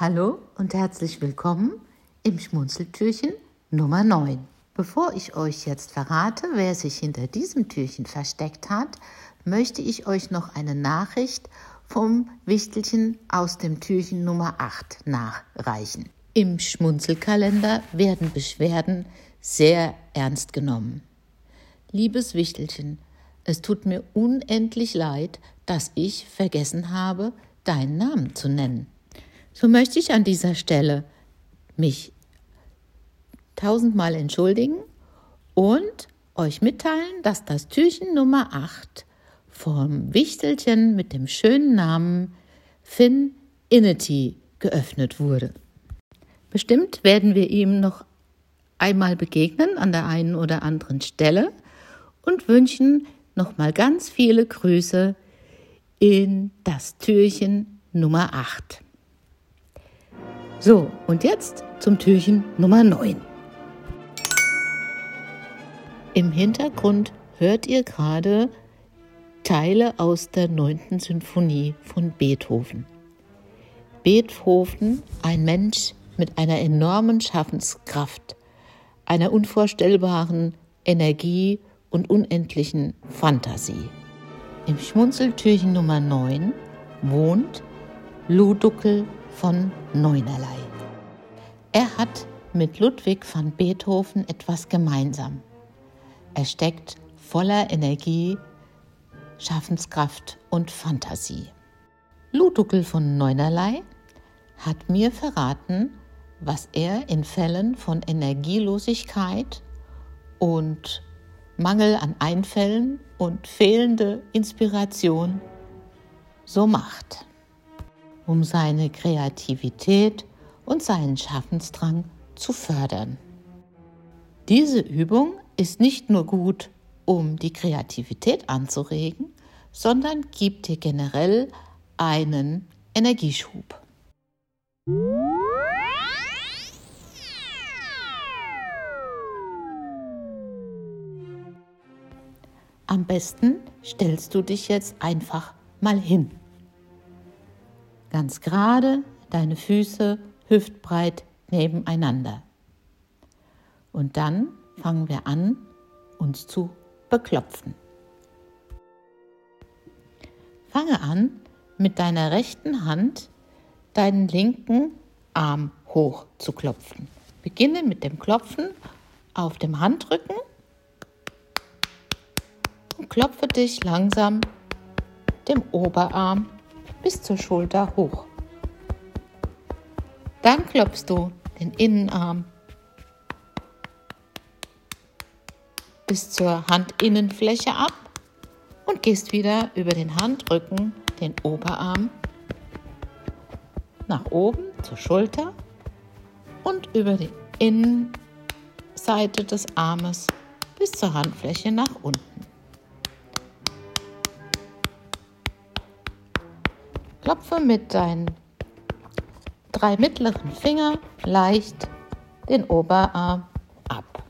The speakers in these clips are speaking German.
Hallo und herzlich willkommen im Schmunzeltürchen Nummer 9. Bevor ich euch jetzt verrate, wer sich hinter diesem Türchen versteckt hat, möchte ich euch noch eine Nachricht vom Wichtelchen aus dem Türchen Nummer 8 nachreichen. Im Schmunzelkalender werden Beschwerden sehr ernst genommen. Liebes Wichtelchen, es tut mir unendlich leid, dass ich vergessen habe, deinen Namen zu nennen. So möchte ich an dieser Stelle mich tausendmal entschuldigen und euch mitteilen, dass das Türchen Nummer 8 vom Wichtelchen mit dem schönen Namen Finn Inity geöffnet wurde. Bestimmt werden wir ihm noch einmal begegnen an der einen oder anderen Stelle und wünschen nochmal ganz viele Grüße in das Türchen Nummer 8. So, und jetzt zum Türchen Nummer 9. Im Hintergrund hört ihr gerade Teile aus der 9. Sinfonie von Beethoven. Beethoven, ein Mensch mit einer enormen Schaffenskraft, einer unvorstellbaren Energie und unendlichen Fantasie. Im Schmunzeltürchen Nummer 9 wohnt Luduckel von Neunerlei. Er hat mit Ludwig van Beethoven etwas gemeinsam. Er steckt voller Energie, Schaffenskraft und Fantasie. Luduckel von Neunerlei hat mir verraten, was er in Fällen von Energielosigkeit und Mangel an Einfällen und fehlende Inspiration so macht um seine Kreativität und seinen Schaffensdrang zu fördern. Diese Übung ist nicht nur gut, um die Kreativität anzuregen, sondern gibt dir generell einen Energieschub. Am besten stellst du dich jetzt einfach mal hin. Ganz gerade, deine Füße hüftbreit nebeneinander. Und dann fangen wir an, uns zu beklopfen. Fange an, mit deiner rechten Hand deinen linken Arm hoch zu klopfen. Beginne mit dem Klopfen auf dem Handrücken und klopfe dich langsam dem Oberarm bis zur Schulter hoch. Dann klopfst du den Innenarm bis zur Handinnenfläche ab und gehst wieder über den Handrücken, den Oberarm nach oben zur Schulter und über die Innenseite des Armes bis zur Handfläche nach unten. Klopfe mit deinen drei mittleren Fingern leicht den Oberarm ab.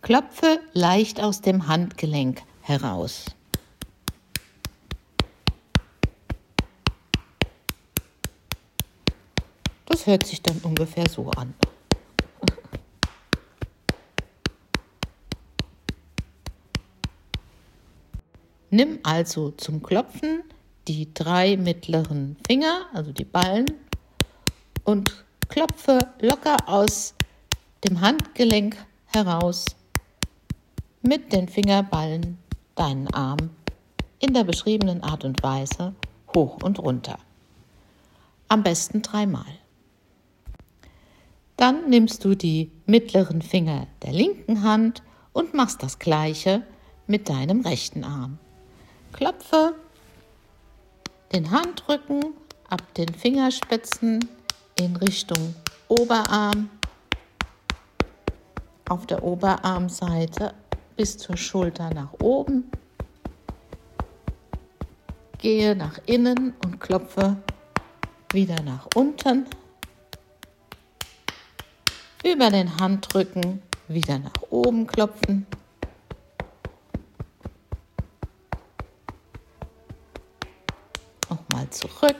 Klopfe leicht aus dem Handgelenk heraus. Das hört sich dann ungefähr so an. Nimm also zum Klopfen die drei mittleren Finger, also die Ballen, und klopfe locker aus dem Handgelenk heraus mit den Fingerballen deinen Arm in der beschriebenen Art und Weise hoch und runter. Am besten dreimal. Dann nimmst du die mittleren Finger der linken Hand und machst das gleiche mit deinem rechten Arm. Klopfe den Handrücken ab den Fingerspitzen in Richtung Oberarm, auf der Oberarmseite bis zur Schulter nach oben. Gehe nach innen und klopfe wieder nach unten. Über den Handrücken wieder nach oben klopfen. wieder zurück,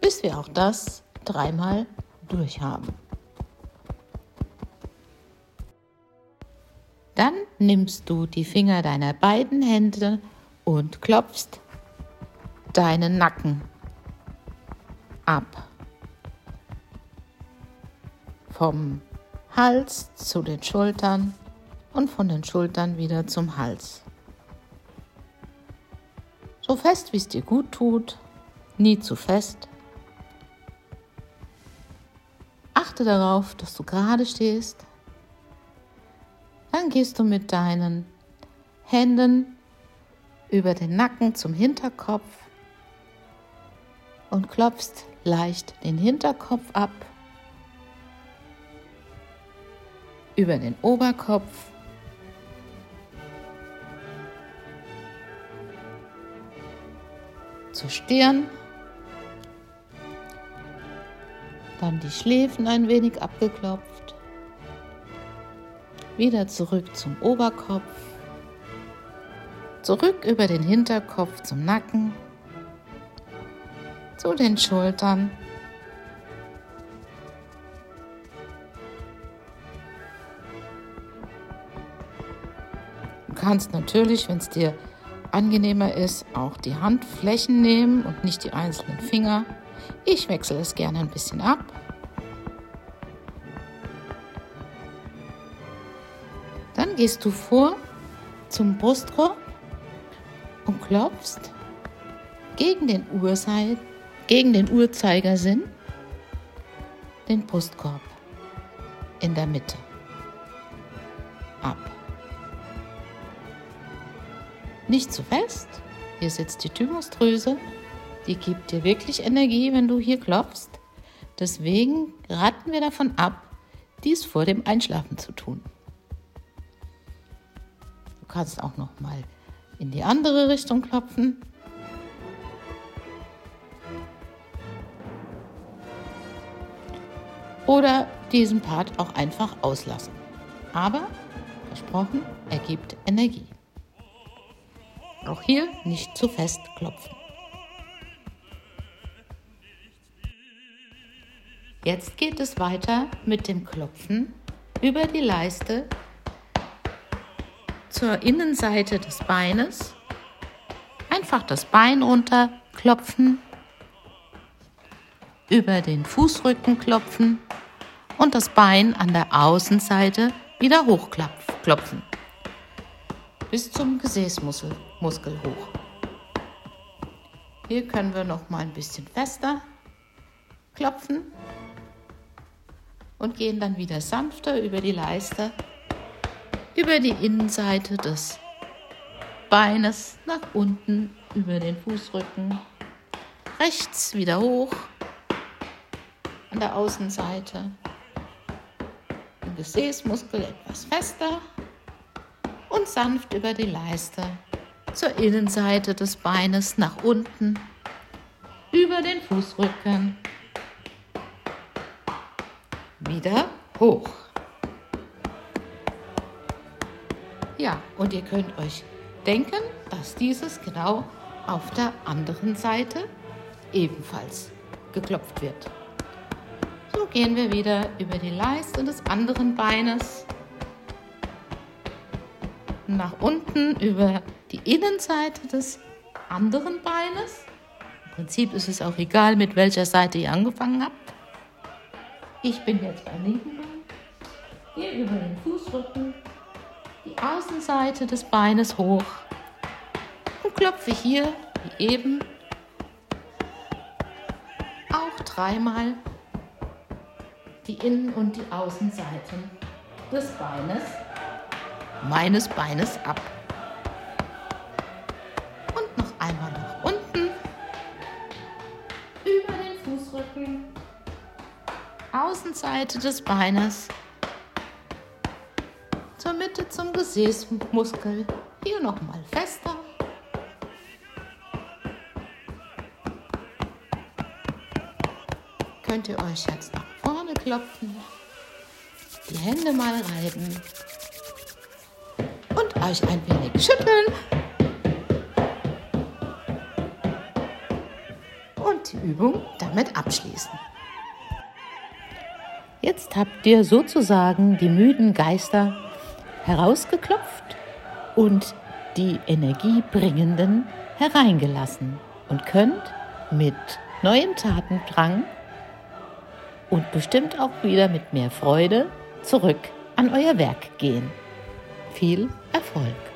bis wir auch das dreimal durchhaben. Dann nimmst du die Finger deiner beiden Hände und klopfst deinen Nacken ab. Vom Hals zu den Schultern und von den Schultern wieder zum Hals. So fest, wie es dir gut tut, nie zu fest. Achte darauf, dass du gerade stehst. Dann gehst du mit deinen Händen über den Nacken zum Hinterkopf und klopfst leicht den Hinterkopf ab, über den Oberkopf, zur Stirn, dann die Schläfen ein wenig abgeklopft, wieder zurück zum Oberkopf, zurück über den Hinterkopf zum Nacken, zu den Schultern. Du kannst natürlich, wenn es dir angenehmer ist, auch die Handflächen nehmen und nicht die einzelnen Finger. Ich wechsle es gerne ein bisschen ab. Dann gehst du vor zum Brustkorb und klopfst gegen den Urseit, gegen den Uhrzeigersinn den Brustkorb in der Mitte ab. Nicht zu fest. Hier sitzt die Thymusdrüse. Die gibt dir wirklich Energie, wenn du hier klopfst. Deswegen raten wir davon ab, dies vor dem Einschlafen zu tun. Du kannst auch noch mal in die andere Richtung klopfen. oder diesen Part auch einfach auslassen. Aber, versprochen, er gibt Energie. Auch hier nicht zu fest klopfen. Jetzt geht es weiter mit dem Klopfen über die Leiste zur Innenseite des Beines. Einfach das Bein runterklopfen, über den Fußrücken klopfen und das Bein an der Außenseite wieder hochklopfen. Bis zum Gesäßmuskel Muskel hoch. Hier können wir noch mal ein bisschen fester klopfen und gehen dann wieder sanfter über die Leiste, über die Innenseite des Beines nach unten, über den Fußrücken, rechts wieder hoch an der Außenseite Gesäßmuskel etwas fester und sanft über die Leiste zur Innenseite des Beines nach unten, über den Fußrücken, wieder hoch. Ja, und ihr könnt euch denken, dass dieses genau auf der anderen Seite ebenfalls geklopft wird. Gehen wir wieder über die Leiste des anderen Beines. Nach unten über die Innenseite des anderen Beines. Im Prinzip ist es auch egal, mit welcher Seite ihr angefangen habt. Ich bin jetzt beim linken Bein. Hier über den Fußrücken, die Außenseite des Beines hoch und klopfe hier, wie eben, auch dreimal die Innen- und die Außenseiten des Beines, meines Beines ab. Außenseite des Beines, zur Mitte zum Gesäßmuskel, hier nochmal fester. Könnt ihr euch jetzt nach klopfen, die Hände mal reiben und euch ein wenig schütteln. Übung damit abschließen. Jetzt habt ihr sozusagen die müden Geister herausgeklopft und die Energiebringenden hereingelassen und könnt mit neuem Tatendrang und bestimmt auch wieder mit mehr Freude zurück an euer Werk gehen. Viel Erfolg!